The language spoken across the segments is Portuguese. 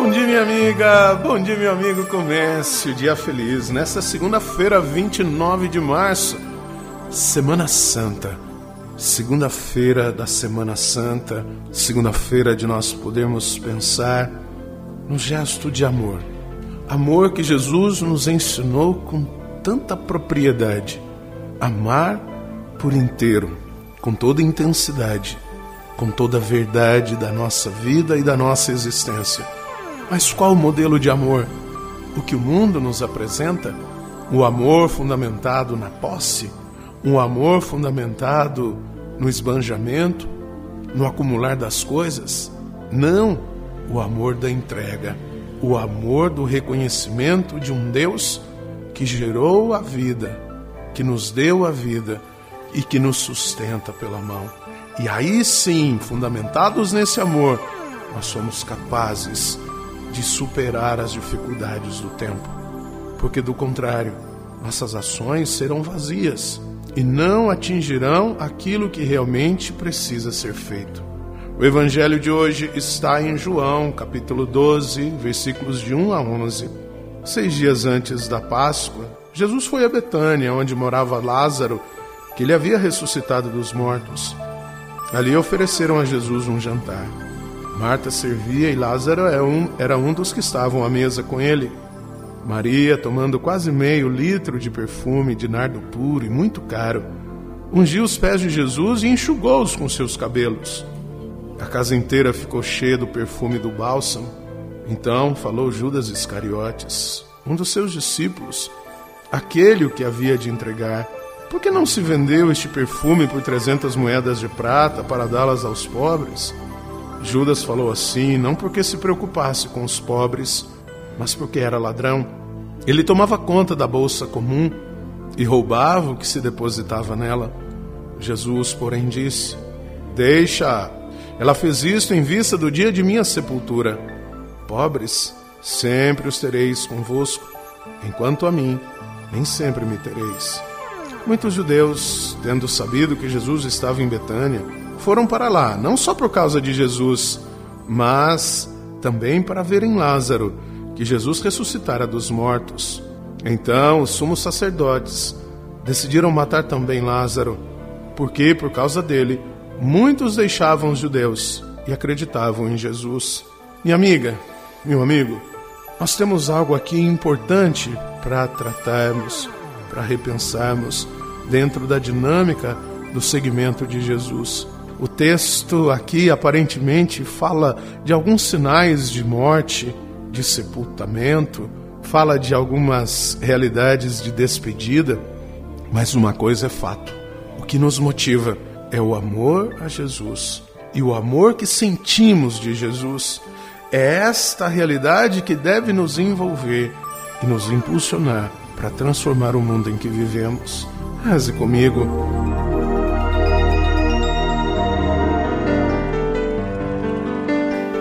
Bom dia, minha amiga. Bom dia, meu amigo. Comece o dia feliz nesta segunda-feira, 29 de março, Semana Santa. Segunda-feira da Semana Santa, segunda-feira de nós podermos pensar no gesto de amor. Amor que Jesus nos ensinou com tanta propriedade. Amar por inteiro, com toda intensidade, com toda a verdade da nossa vida e da nossa existência. Mas qual o modelo de amor? O que o mundo nos apresenta? O amor fundamentado na posse? Um amor fundamentado no esbanjamento? No acumular das coisas? Não, o amor da entrega, o amor do reconhecimento de um Deus que gerou a vida, que nos deu a vida e que nos sustenta pela mão. E aí sim, fundamentados nesse amor, nós somos capazes de superar as dificuldades do tempo, porque do contrário, nossas ações serão vazias e não atingirão aquilo que realmente precisa ser feito. O evangelho de hoje está em João, capítulo 12, versículos de 1 a 11. Seis dias antes da Páscoa, Jesus foi a Betânia, onde morava Lázaro, que ele havia ressuscitado dos mortos. Ali ofereceram a Jesus um jantar. Marta servia e Lázaro era um, era um dos que estavam à mesa com ele. Maria, tomando quase meio litro de perfume de nardo puro e muito caro, ungiu os pés de Jesus e enxugou-os com seus cabelos. A casa inteira ficou cheia do perfume do bálsamo. Então falou Judas Iscariotes, um dos seus discípulos, aquele o que havia de entregar. Por que não se vendeu este perfume por trezentas moedas de prata para dá-las aos pobres? Judas falou assim não porque se preocupasse com os pobres, mas porque era ladrão. Ele tomava conta da bolsa comum e roubava o que se depositava nela. Jesus, porém, disse: Deixa, ela fez isto em vista do dia de minha sepultura. Pobres, sempre os tereis convosco, enquanto a mim, nem sempre me tereis. Muitos judeus, tendo sabido que Jesus estava em Betânia, foram para lá, não só por causa de Jesus, mas também para verem Lázaro, que Jesus ressuscitara dos mortos. Então os sumos sacerdotes decidiram matar também Lázaro, porque por causa dele muitos deixavam os judeus e acreditavam em Jesus. Minha amiga, meu amigo, nós temos algo aqui importante para tratarmos, para repensarmos dentro da dinâmica do segmento de Jesus. O texto aqui aparentemente fala de alguns sinais de morte, de sepultamento, fala de algumas realidades de despedida, mas uma coisa é fato: o que nos motiva é o amor a Jesus. E o amor que sentimos de Jesus é esta realidade que deve nos envolver e nos impulsionar para transformar o mundo em que vivemos. Reze comigo.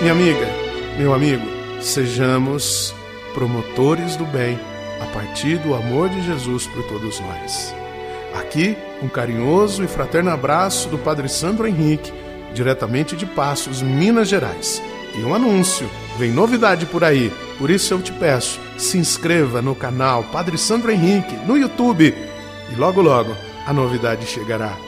Minha amiga, meu amigo, sejamos promotores do bem a partir do amor de Jesus por todos nós. Aqui, um carinhoso e fraterno abraço do Padre Sandro Henrique, diretamente de Passos, Minas Gerais. E um anúncio: vem novidade por aí, por isso eu te peço, se inscreva no canal Padre Sandro Henrique no YouTube e logo logo a novidade chegará.